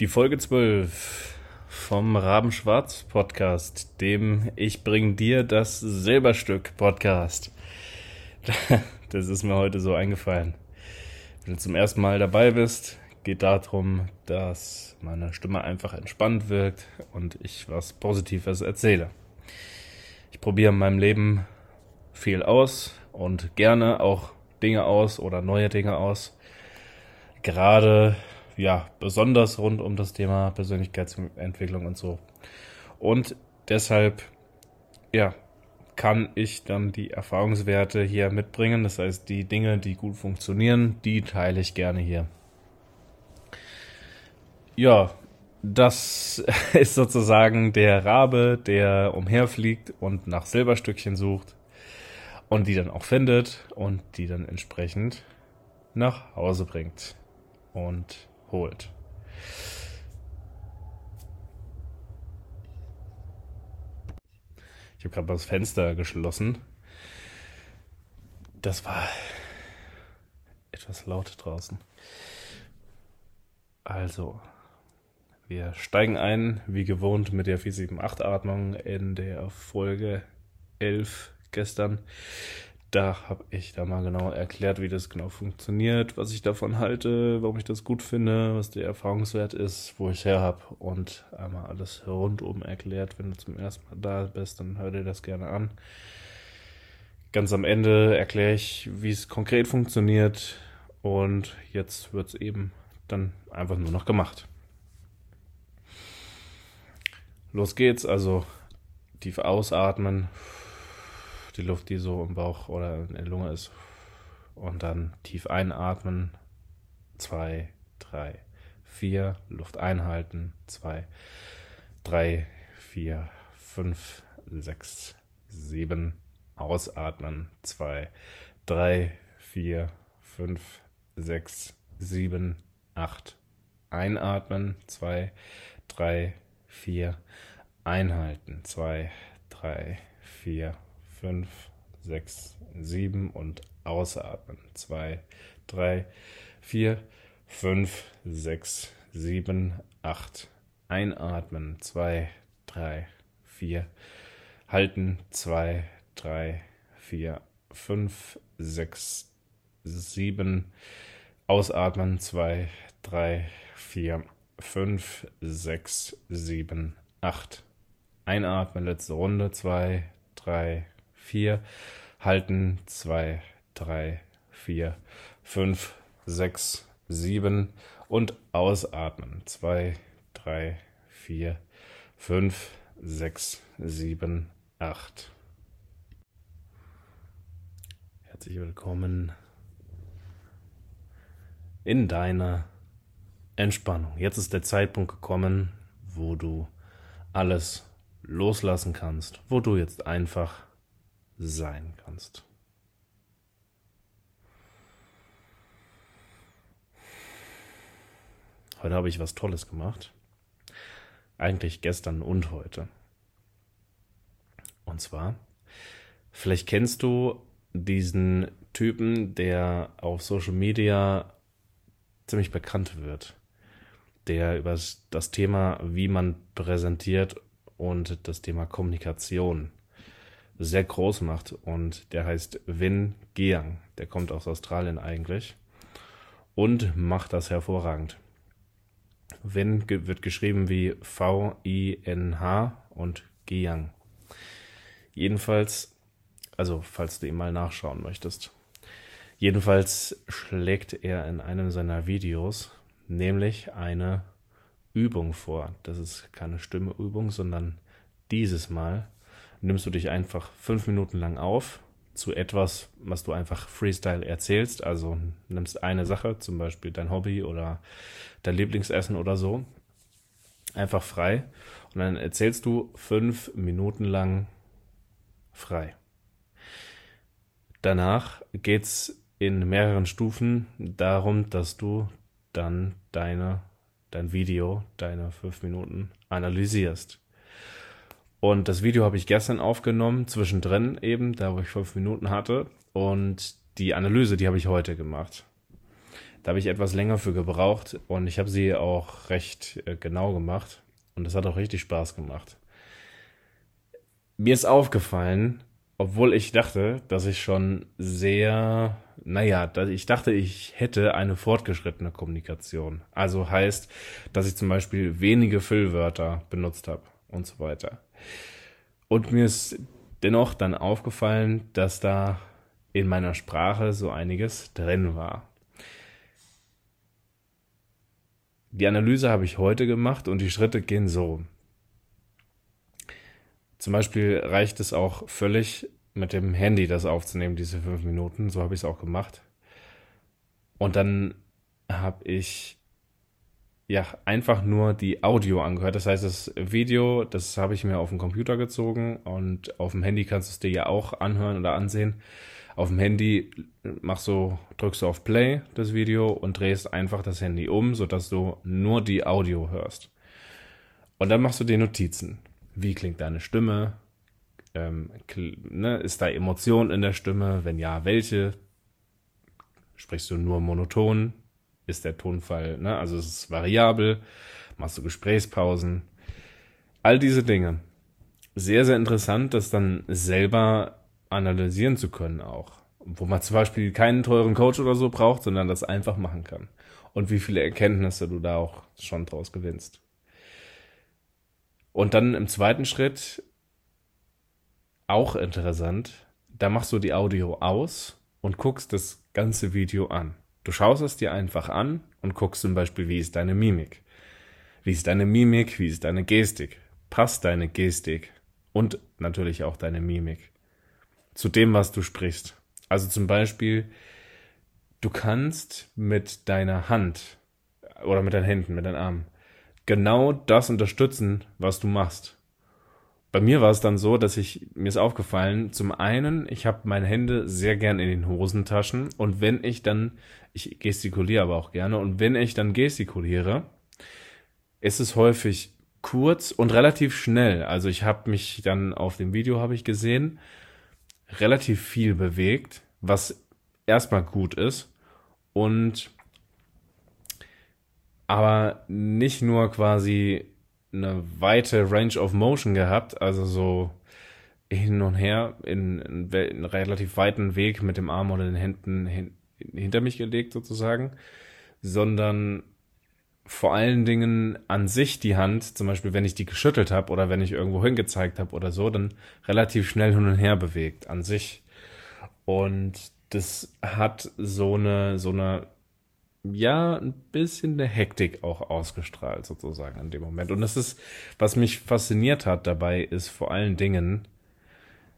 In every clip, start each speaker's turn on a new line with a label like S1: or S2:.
S1: Die Folge 12 vom Rabenschwarz Podcast, dem Ich bring dir das Silberstück Podcast. Das ist mir heute so eingefallen. Wenn du zum ersten Mal dabei bist, geht darum, dass meine Stimme einfach entspannt wirkt und ich was Positives erzähle. Ich probiere in meinem Leben viel aus und gerne auch Dinge aus oder neue Dinge aus. Gerade ja, besonders rund um das Thema Persönlichkeitsentwicklung und so. Und deshalb, ja, kann ich dann die Erfahrungswerte hier mitbringen. Das heißt, die Dinge, die gut funktionieren, die teile ich gerne hier. Ja, das ist sozusagen der Rabe, der umherfliegt und nach Silberstückchen sucht und die dann auch findet und die dann entsprechend nach Hause bringt. Und holt. Ich habe gerade das Fenster geschlossen. Das war etwas laut draußen. Also, wir steigen ein, wie gewohnt, mit der 478-Atmung in der Folge 11 gestern. Da habe ich da mal genau erklärt, wie das genau funktioniert, was ich davon halte, warum ich das gut finde, was der Erfahrungswert ist, wo ich her habe und einmal alles rundum erklärt. Wenn du zum ersten Mal da bist, dann hör dir das gerne an. Ganz am Ende erkläre ich, wie es konkret funktioniert und jetzt wird es eben dann einfach nur noch gemacht. Los geht's, also tief ausatmen die Luft, die so im Bauch oder in der Lunge ist. Und dann tief einatmen. Zwei, drei, vier. Luft einhalten. Zwei, drei, vier, fünf, sechs, sieben. Ausatmen. Zwei, drei, vier, fünf, sechs, sieben, acht. Einatmen. Zwei, drei, vier. Einhalten. Zwei, drei, vier, fünf, sechs, sieben und ausatmen. Zwei, drei, vier, fünf, sechs, sieben, acht. Einatmen. Zwei, drei, vier. Halten. Zwei, drei, vier, fünf, sechs, sieben. Ausatmen. Zwei, drei, vier, fünf, sechs, sieben, acht. Einatmen, letzte Runde. Zwei, drei, vier, halten, zwei, drei, vier, fünf, sechs, sieben und ausatmen. Zwei, drei, vier, fünf, sechs, sieben, acht. Herzlich willkommen in deiner Entspannung. Jetzt ist der Zeitpunkt gekommen, wo du alles loslassen kannst, wo du jetzt einfach sein kannst. Heute habe ich was Tolles gemacht. Eigentlich gestern und heute. Und zwar, vielleicht kennst du diesen Typen, der auf Social Media ziemlich bekannt wird. Der über das Thema, wie man präsentiert und das Thema Kommunikation sehr groß macht und der heißt Vin Giang. Der kommt aus Australien eigentlich und macht das hervorragend. Vin wird geschrieben wie V-I-N-H und Giang. Jedenfalls, also falls du ihn mal nachschauen möchtest. Jedenfalls schlägt er in einem seiner Videos nämlich eine Übung vor. Das ist keine Stimmeübung, sondern dieses Mal nimmst du dich einfach fünf Minuten lang auf zu etwas, was du einfach Freestyle erzählst. Also nimmst eine Sache, zum Beispiel dein Hobby oder dein Lieblingsessen oder so, einfach frei. Und dann erzählst du fünf Minuten lang frei. Danach geht's in mehreren Stufen darum, dass du dann deine, dein Video, deine fünf Minuten analysierst. Und das Video habe ich gestern aufgenommen, zwischendrin eben, da wo ich fünf Minuten hatte. Und die Analyse, die habe ich heute gemacht. Da habe ich etwas länger für gebraucht und ich habe sie auch recht äh, genau gemacht und es hat auch richtig Spaß gemacht. Mir ist aufgefallen, obwohl ich dachte, dass ich schon sehr, naja, ich dachte, ich hätte eine fortgeschrittene Kommunikation. Also heißt, dass ich zum Beispiel wenige Füllwörter benutzt habe und so weiter. Und mir ist dennoch dann aufgefallen, dass da in meiner Sprache so einiges drin war. Die Analyse habe ich heute gemacht und die Schritte gehen so. Zum Beispiel reicht es auch völlig, mit dem Handy das aufzunehmen, diese fünf Minuten. So habe ich es auch gemacht. Und dann habe ich ja einfach nur die Audio angehört. Das heißt, das Video, das habe ich mir auf den Computer gezogen und auf dem Handy kannst du es dir ja auch anhören oder ansehen. Auf dem Handy machst du, drückst du auf Play das Video und drehst einfach das Handy um, sodass du nur die Audio hörst. Und dann machst du dir Notizen. Wie klingt deine Stimme? Ähm, ne, ist da Emotion in der Stimme? Wenn ja, welche? Sprichst du nur monoton? Ist der Tonfall, ne? Also es ist variabel. Machst du Gesprächspausen? All diese Dinge. Sehr, sehr interessant, das dann selber analysieren zu können auch. Wo man zum Beispiel keinen teuren Coach oder so braucht, sondern das einfach machen kann. Und wie viele Erkenntnisse du da auch schon draus gewinnst. Und dann im zweiten Schritt, auch interessant, da machst du die Audio aus und guckst das ganze Video an. Du schaust es dir einfach an und guckst zum Beispiel, wie ist deine Mimik. Wie ist deine Mimik, wie ist deine Gestik. Passt deine Gestik und natürlich auch deine Mimik zu dem, was du sprichst. Also zum Beispiel, du kannst mit deiner Hand oder mit deinen Händen, mit deinen Armen genau das unterstützen, was du machst. Bei mir war es dann so, dass ich, mir ist aufgefallen, zum einen, ich habe meine Hände sehr gern in den Hosentaschen und wenn ich dann, ich gestikuliere aber auch gerne und wenn ich dann gestikuliere, ist es häufig kurz und relativ schnell. Also ich habe mich dann auf dem Video habe ich gesehen, relativ viel bewegt, was erstmal gut ist und aber nicht nur quasi eine weite Range of Motion gehabt, also so hin und her in, in einen relativ weiten Weg mit dem Arm oder den Händen hin, hinter mich gelegt sozusagen, sondern vor allen Dingen an sich die Hand, zum Beispiel wenn ich die geschüttelt habe oder wenn ich irgendwo hingezeigt habe oder so, dann relativ schnell hin und her bewegt an sich. Und das hat so eine, so eine, ja, ein bisschen eine Hektik auch ausgestrahlt sozusagen in dem Moment. Und das ist, was mich fasziniert hat dabei, ist vor allen Dingen,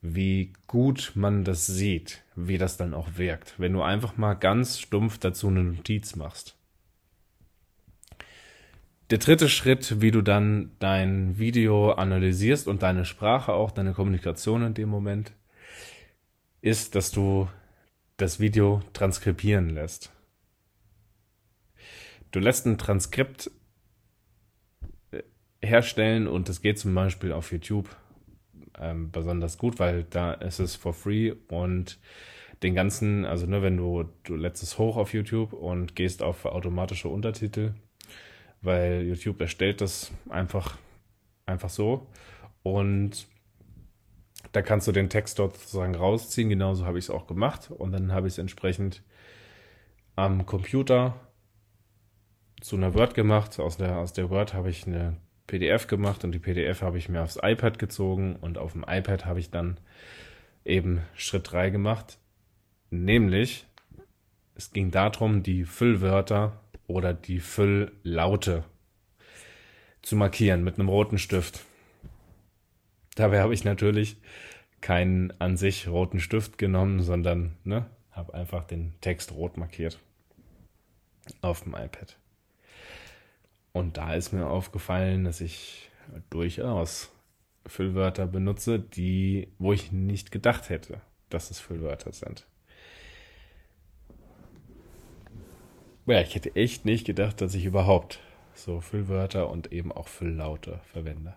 S1: wie gut man das sieht, wie das dann auch wirkt, wenn du einfach mal ganz stumpf dazu eine Notiz machst. Der dritte Schritt, wie du dann dein Video analysierst und deine Sprache auch, deine Kommunikation in dem Moment, ist, dass du das Video transkribieren lässt. Du lässt ein Transkript äh, herstellen und das geht zum Beispiel auf YouTube ähm, besonders gut, weil da ist es for free und den ganzen, also nur ne, wenn du, du lädst es hoch auf YouTube und gehst auf automatische Untertitel, weil YouTube erstellt das einfach, einfach so. Und da kannst du den Text dort sozusagen rausziehen. Genauso habe ich es auch gemacht. Und dann habe ich es entsprechend am Computer zu einer Word gemacht. Aus der, aus der Word habe ich eine PDF gemacht und die PDF habe ich mir aufs iPad gezogen und auf dem iPad habe ich dann eben Schritt 3 gemacht. Nämlich, es ging darum, die Füllwörter oder die Fülllaute zu markieren mit einem roten Stift. Dabei habe ich natürlich keinen an sich roten Stift genommen, sondern ne, habe einfach den Text rot markiert auf dem iPad. Und da ist mir aufgefallen, dass ich durchaus Füllwörter benutze, die, wo ich nicht gedacht hätte, dass es Füllwörter sind. Ja, ich hätte echt nicht gedacht, dass ich überhaupt so Füllwörter und eben auch Fülllaute verwende.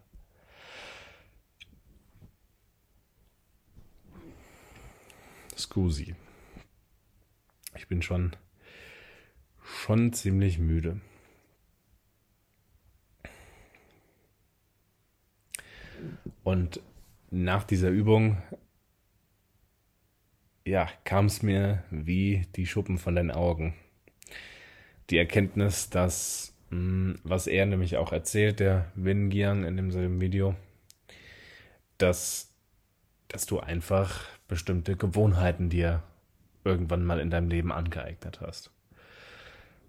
S1: Scusi. Ich bin schon schon ziemlich müde. Und nach dieser Übung, ja, kam es mir wie die Schuppen von den Augen. Die Erkenntnis, dass, mh, hm, was er nämlich auch erzählt, der Win Giang in demselben Video, dass, dass du einfach bestimmte Gewohnheiten dir irgendwann mal in deinem Leben angeeignet hast.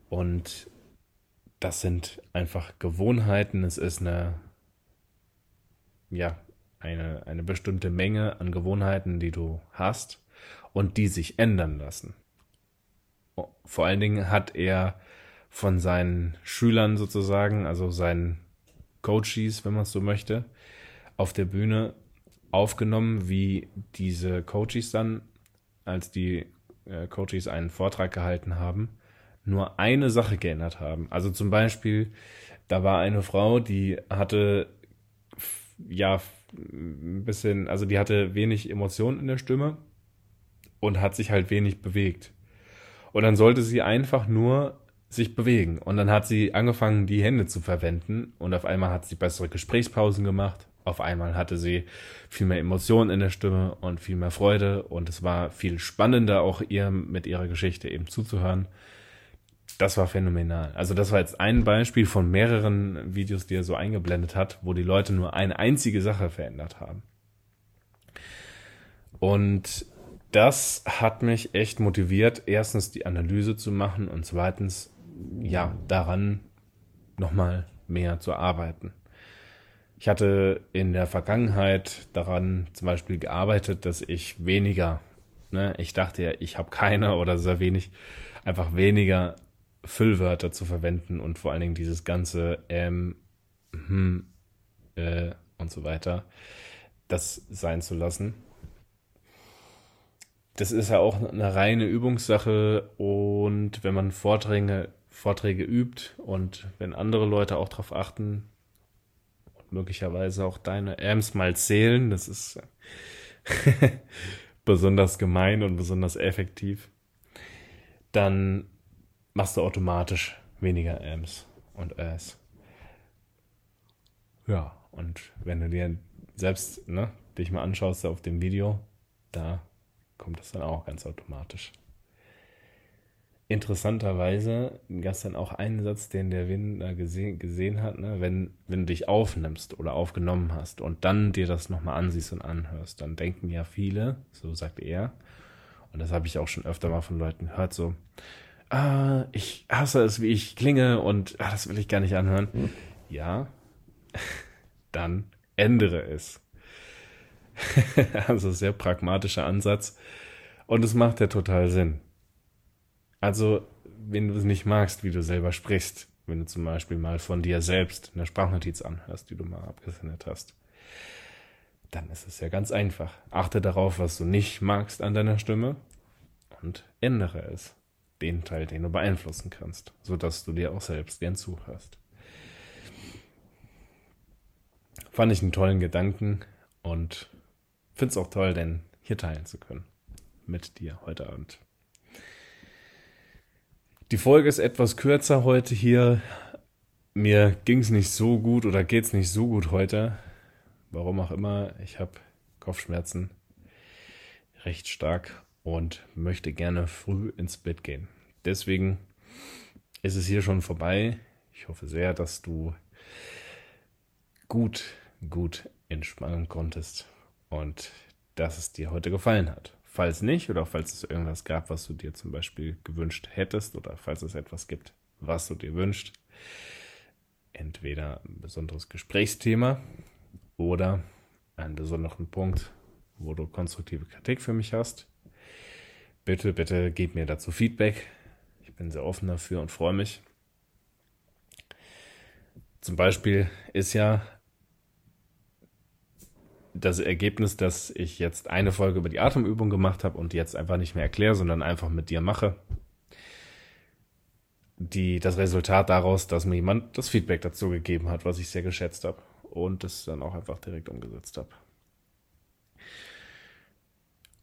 S1: Und das sind einfach Gewohnheiten. Es ist eine, ja, eine, eine bestimmte Menge an Gewohnheiten, die du hast und die sich ändern lassen. Vor allen Dingen hat er von seinen Schülern sozusagen, also seinen Coaches, wenn man es so möchte, auf der Bühne aufgenommen, wie diese Coaches dann, als die äh, Coaches einen Vortrag gehalten haben, nur eine Sache geändert haben. Also zum Beispiel, da war eine Frau, die hatte ja ein bisschen, also die hatte wenig Emotionen in der Stimme und hat sich halt wenig bewegt. Und dann sollte sie einfach nur sich bewegen. Und dann hat sie angefangen, die Hände zu verwenden und auf einmal hat sie bessere Gesprächspausen gemacht. Auf einmal hatte sie viel mehr Emotionen in der Stimme und viel mehr Freude und es war viel spannender auch ihr mit ihrer Geschichte eben zuzuhören das war phänomenal. Also das war jetzt ein Beispiel von mehreren Videos, die er so eingeblendet hat, wo die Leute nur eine einzige Sache verändert haben. Und das hat mich echt motiviert, erstens die Analyse zu machen und zweitens, ja, daran nochmal mehr zu arbeiten. Ich hatte in der Vergangenheit daran zum Beispiel gearbeitet, dass ich weniger, ne, ich dachte ja, ich habe keine oder sehr wenig, einfach weniger Füllwörter zu verwenden und vor allen Dingen dieses ganze ähm, hm, äh, und so weiter, das sein zu lassen. Das ist ja auch eine reine Übungssache und wenn man Vorträge, Vorträge übt und wenn andere Leute auch darauf achten und möglicherweise auch deine Ams mal zählen, das ist besonders gemein und besonders effektiv, dann machst du automatisch weniger Amps und As. Ja, und wenn du dir selbst ne, dich mal anschaust auf dem Video, da kommt das dann auch ganz automatisch. Interessanterweise gab es dann auch einen Satz, den der Win da gesehen, gesehen hat, ne? wenn, wenn du dich aufnimmst oder aufgenommen hast und dann dir das nochmal ansiehst und anhörst, dann denken ja viele, so sagt er, und das habe ich auch schon öfter mal von Leuten gehört, so, ah, ich hasse es, wie ich klinge und ah, das will ich gar nicht anhören. Hm. Ja, dann ändere es. also sehr pragmatischer Ansatz und es macht ja total Sinn. Also, wenn du es nicht magst, wie du selber sprichst, wenn du zum Beispiel mal von dir selbst eine Sprachnotiz anhörst, die du mal abgesendet hast, dann ist es ja ganz einfach. Achte darauf, was du nicht magst an deiner Stimme und ändere es den Teil, den du beeinflussen kannst, sodass du dir auch selbst gern zuhörst. Fand ich einen tollen Gedanken und finde es auch toll, den hier teilen zu können mit dir heute Abend. Die Folge ist etwas kürzer heute hier. Mir ging es nicht so gut oder geht es nicht so gut heute. Warum auch immer. Ich habe Kopfschmerzen recht stark und möchte gerne früh ins Bett gehen. Deswegen ist es hier schon vorbei. Ich hoffe sehr, dass du gut, gut entspannen konntest und dass es dir heute gefallen hat. Falls nicht oder falls es irgendwas gab, was du dir zum Beispiel gewünscht hättest oder falls es etwas gibt, was du dir wünschst, entweder ein besonderes Gesprächsthema oder einen besonderen Punkt, wo du konstruktive Kritik für mich hast, bitte, bitte gib mir dazu Feedback. Ich bin sehr offen dafür und freue mich. Zum Beispiel ist ja das Ergebnis, dass ich jetzt eine Folge über die Atemübung gemacht habe und jetzt einfach nicht mehr erkläre, sondern einfach mit dir mache. Die, das Resultat daraus, dass mir jemand das Feedback dazu gegeben hat, was ich sehr geschätzt habe und das dann auch einfach direkt umgesetzt habe.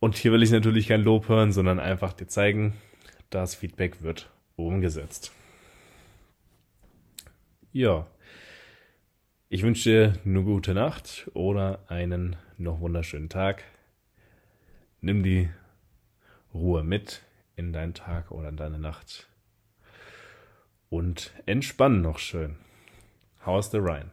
S1: Und hier will ich natürlich kein Lob hören, sondern einfach dir zeigen, das Feedback wird umgesetzt. Ja. Ich wünsche dir eine gute Nacht oder einen noch wunderschönen Tag. Nimm die Ruhe mit in deinen Tag oder in deine Nacht. Und entspann noch schön. How's the Rhine?